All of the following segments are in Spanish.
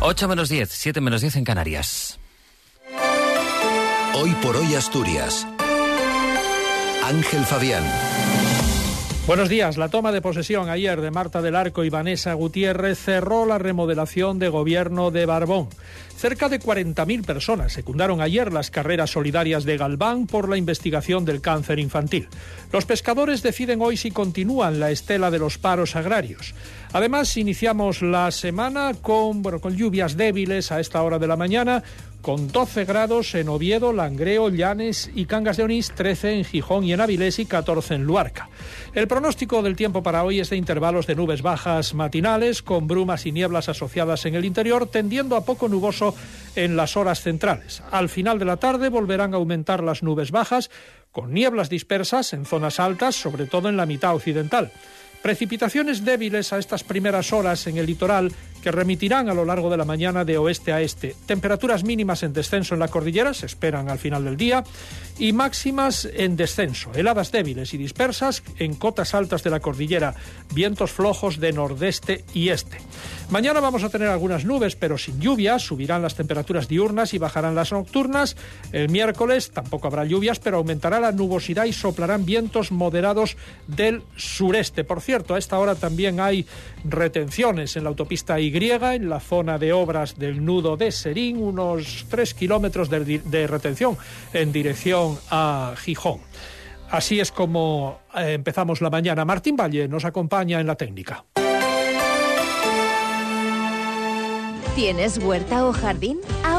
8 menos 10, 7 menos 10 en Canarias. Hoy por hoy Asturias. Ángel Fabián. Buenos días. La toma de posesión ayer de Marta del Arco y Vanessa Gutiérrez cerró la remodelación de gobierno de Barbón. Cerca de 40.000 personas secundaron ayer las carreras solidarias de Galván por la investigación del cáncer infantil. Los pescadores deciden hoy si continúan la estela de los paros agrarios. Además, iniciamos la semana con, con lluvias débiles a esta hora de la mañana, con 12 grados en Oviedo, Langreo, Llanes y Cangas de Onís, 13 en Gijón y en Avilés y 14 en Luarca. El pronóstico del tiempo para hoy es de intervalos de nubes bajas matinales, con brumas y nieblas asociadas en el interior, tendiendo a poco nuboso en las horas centrales. Al final de la tarde volverán a aumentar las nubes bajas, con nieblas dispersas en zonas altas, sobre todo en la mitad occidental. Precipitaciones débiles a estas primeras horas en el litoral que remitirán a lo largo de la mañana de oeste a este. Temperaturas mínimas en descenso en la cordillera se esperan al final del día y máximas en descenso. Heladas débiles y dispersas en cotas altas de la cordillera. Vientos flojos de nordeste y este. Mañana vamos a tener algunas nubes, pero sin lluvias. Subirán las temperaturas diurnas y bajarán las nocturnas. El miércoles tampoco habrá lluvias, pero aumentará la nubosidad y soplarán vientos moderados del sureste. Por cierto, a esta hora también hay retenciones en la autopista En la zona de obras del nudo de Serín, unos tres kilómetros de, de retención en dirección a Gijón. Así es como eh, empezamos la mañana. Martín Valle nos acompaña en la técnica. ¿Tienes huerta o jardín?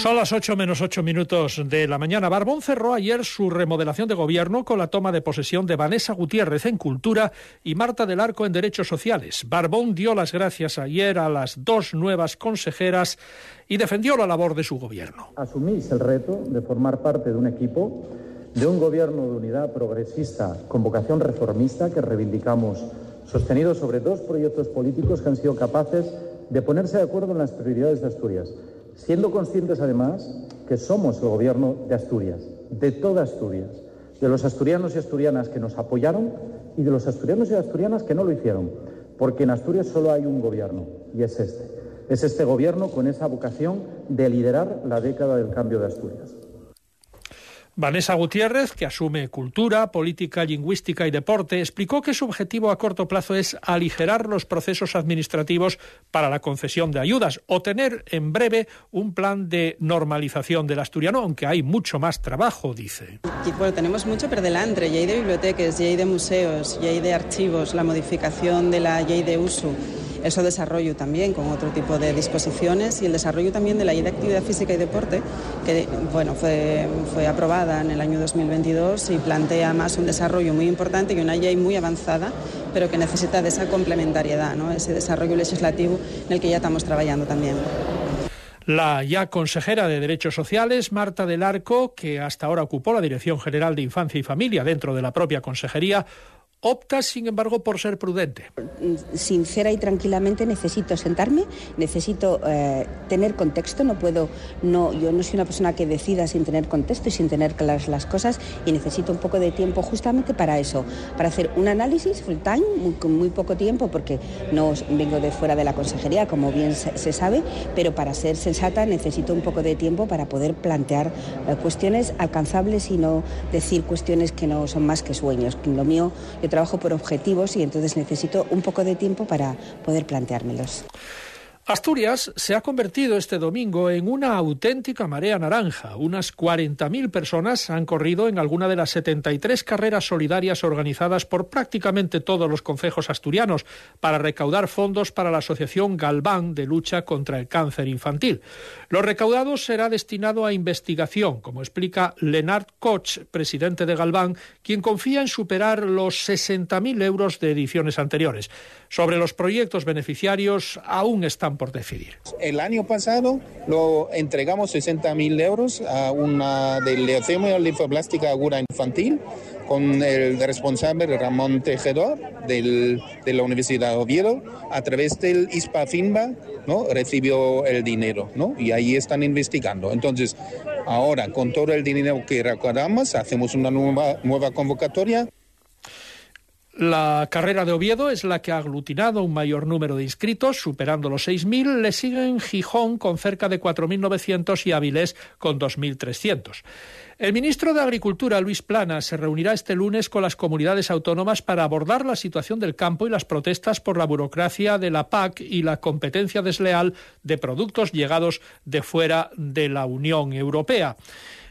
Son las 8 menos 8 minutos de la mañana. Barbón cerró ayer su remodelación de gobierno con la toma de posesión de Vanessa Gutiérrez en Cultura y Marta del Arco en Derechos Sociales. Barbón dio las gracias ayer a las dos nuevas consejeras y defendió la labor de su gobierno. Asumís el reto de formar parte de un equipo, de un gobierno de unidad progresista con vocación reformista que reivindicamos, sostenido sobre dos proyectos políticos que han sido capaces de ponerse de acuerdo en las prioridades de Asturias siendo conscientes además que somos el gobierno de Asturias, de toda Asturias, de los asturianos y asturianas que nos apoyaron y de los asturianos y asturianas que no lo hicieron, porque en Asturias solo hay un gobierno y es este. Es este gobierno con esa vocación de liderar la década del cambio de Asturias. Vanessa Gutiérrez, que asume cultura, política, lingüística y deporte, explicó que su objetivo a corto plazo es aligerar los procesos administrativos para la concesión de ayudas o tener en breve un plan de normalización del asturiano, aunque hay mucho más trabajo, dice. Bueno, tenemos mucho por delante, ya hay de bibliotecas, ya hay de museos, ya hay de archivos, la modificación de la ley de uso eso desarrollo también con otro tipo de disposiciones y el desarrollo también de la ley de actividad física y deporte, que bueno, fue, fue aprobada en el año 2022 y plantea más un desarrollo muy importante y una ley muy avanzada, pero que necesita de esa complementariedad, ¿no? ese desarrollo legislativo en el que ya estamos trabajando también. La ya consejera de Derechos Sociales, Marta del Arco, que hasta ahora ocupó la Dirección General de Infancia y Familia dentro de la propia consejería, Opta, sin embargo, por ser prudente. Sincera y tranquilamente necesito sentarme, necesito eh, tener contexto, no puedo, no, yo no soy una persona que decida sin tener contexto y sin tener claras las cosas y necesito un poco de tiempo justamente para eso, para hacer un análisis full time, muy, con muy poco tiempo, porque no vengo de fuera de la consejería, como bien se, sabe, pero para ser sensata necesito un poco de tiempo para poder plantear eh, cuestiones alcanzables y no decir cuestiones que no son más que sueños. Lo mío, trabajo por objetivos y entonces necesito un poco de tiempo para poder planteármelos. Asturias se ha convertido este domingo en una auténtica marea naranja. Unas 40.000 personas han corrido en alguna de las 73 carreras solidarias organizadas por prácticamente todos los concejos asturianos para recaudar fondos para la Asociación Galván de lucha contra el cáncer infantil. Lo recaudado será destinado a investigación, como explica Lenard Koch, presidente de Galván, quien confía en superar los 60.000 euros de ediciones anteriores. Sobre los proyectos beneficiarios aún estamos están por decidir. El año pasado lo entregamos 60 mil euros a una de leucemia linfoblástica aguda infantil con el responsable Ramón Tejedor del, de la Universidad de Oviedo, a través del ISPA-FINBA, ¿no? recibió el dinero, ¿no? y ahí están investigando. Entonces, ahora, con todo el dinero que recaudamos, hacemos una nueva, nueva convocatoria. La carrera de Oviedo es la que ha aglutinado un mayor número de inscritos, superando los 6.000. Le siguen Gijón con cerca de 4.900 y Avilés con 2.300. El ministro de Agricultura, Luis Plana, se reunirá este lunes con las comunidades autónomas para abordar la situación del campo y las protestas por la burocracia de la PAC y la competencia desleal de productos llegados de fuera de la Unión Europea.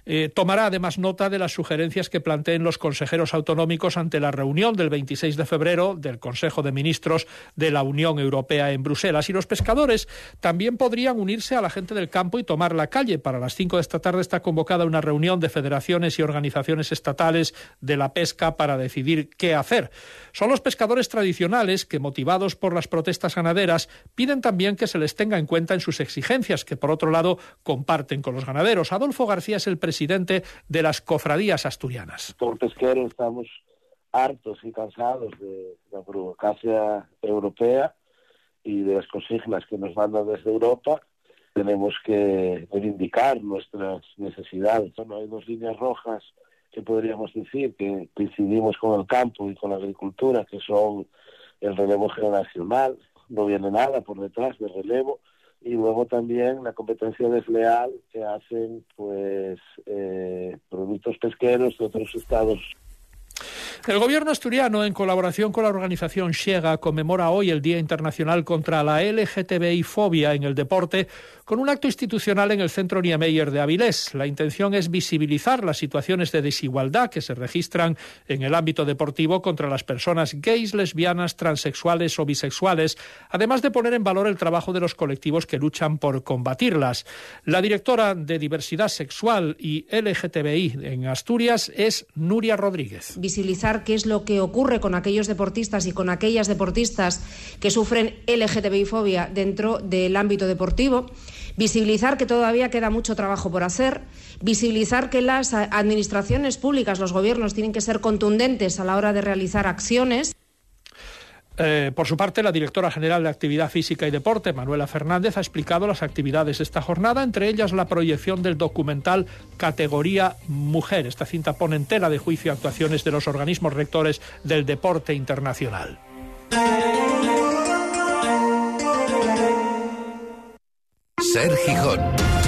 Eh, tomará además nota de las sugerencias que planteen los consejeros autonómicos ante la reunión del 26 de febrero del Consejo de Ministros de la Unión Europea en Bruselas. Y los pescadores también podrían unirse a la gente del campo y tomar la calle. Para las 5 de esta tarde está convocada una reunión de federaciones y organizaciones estatales de la pesca para decidir qué hacer. Son los pescadores tradicionales que, motivados por las protestas ganaderas, piden también que se les tenga en cuenta en sus exigencias, que por otro lado comparten con los ganaderos. Adolfo García es el presidente presidente de las cofradías asturianas. Los pesqueros estamos hartos y cansados de la burocracia europea y de las consignas que nos mandan desde Europa. Tenemos que reivindicar nuestras necesidades. Bueno, hay dos líneas rojas que podríamos decir que coincidimos con el campo y con la agricultura, que son el relevo generacional. No viene nada por detrás del relevo y luego también la competencia desleal que hacen pues eh, productos pesqueros de otros estados el gobierno asturiano, en colaboración con la organización Shega, conmemora hoy el Día Internacional contra la LGTBI-fobia en el deporte con un acto institucional en el Centro Niemeyer de Avilés. La intención es visibilizar las situaciones de desigualdad que se registran en el ámbito deportivo contra las personas gays, lesbianas, transexuales o bisexuales, además de poner en valor el trabajo de los colectivos que luchan por combatirlas. La directora de Diversidad Sexual y LGTBI en Asturias es Nuria Rodríguez qué es lo que ocurre con aquellos deportistas y con aquellas deportistas que sufren LGTBI-fobia dentro del ámbito deportivo, visibilizar que todavía queda mucho trabajo por hacer, visibilizar que las administraciones públicas, los gobiernos, tienen que ser contundentes a la hora de realizar acciones. Eh, por su parte, la directora general de Actividad Física y Deporte, Manuela Fernández, ha explicado las actividades de esta jornada, entre ellas la proyección del documental Categoría Mujer. Esta cinta pone en tela de juicio actuaciones de los organismos rectores del deporte internacional. Ser.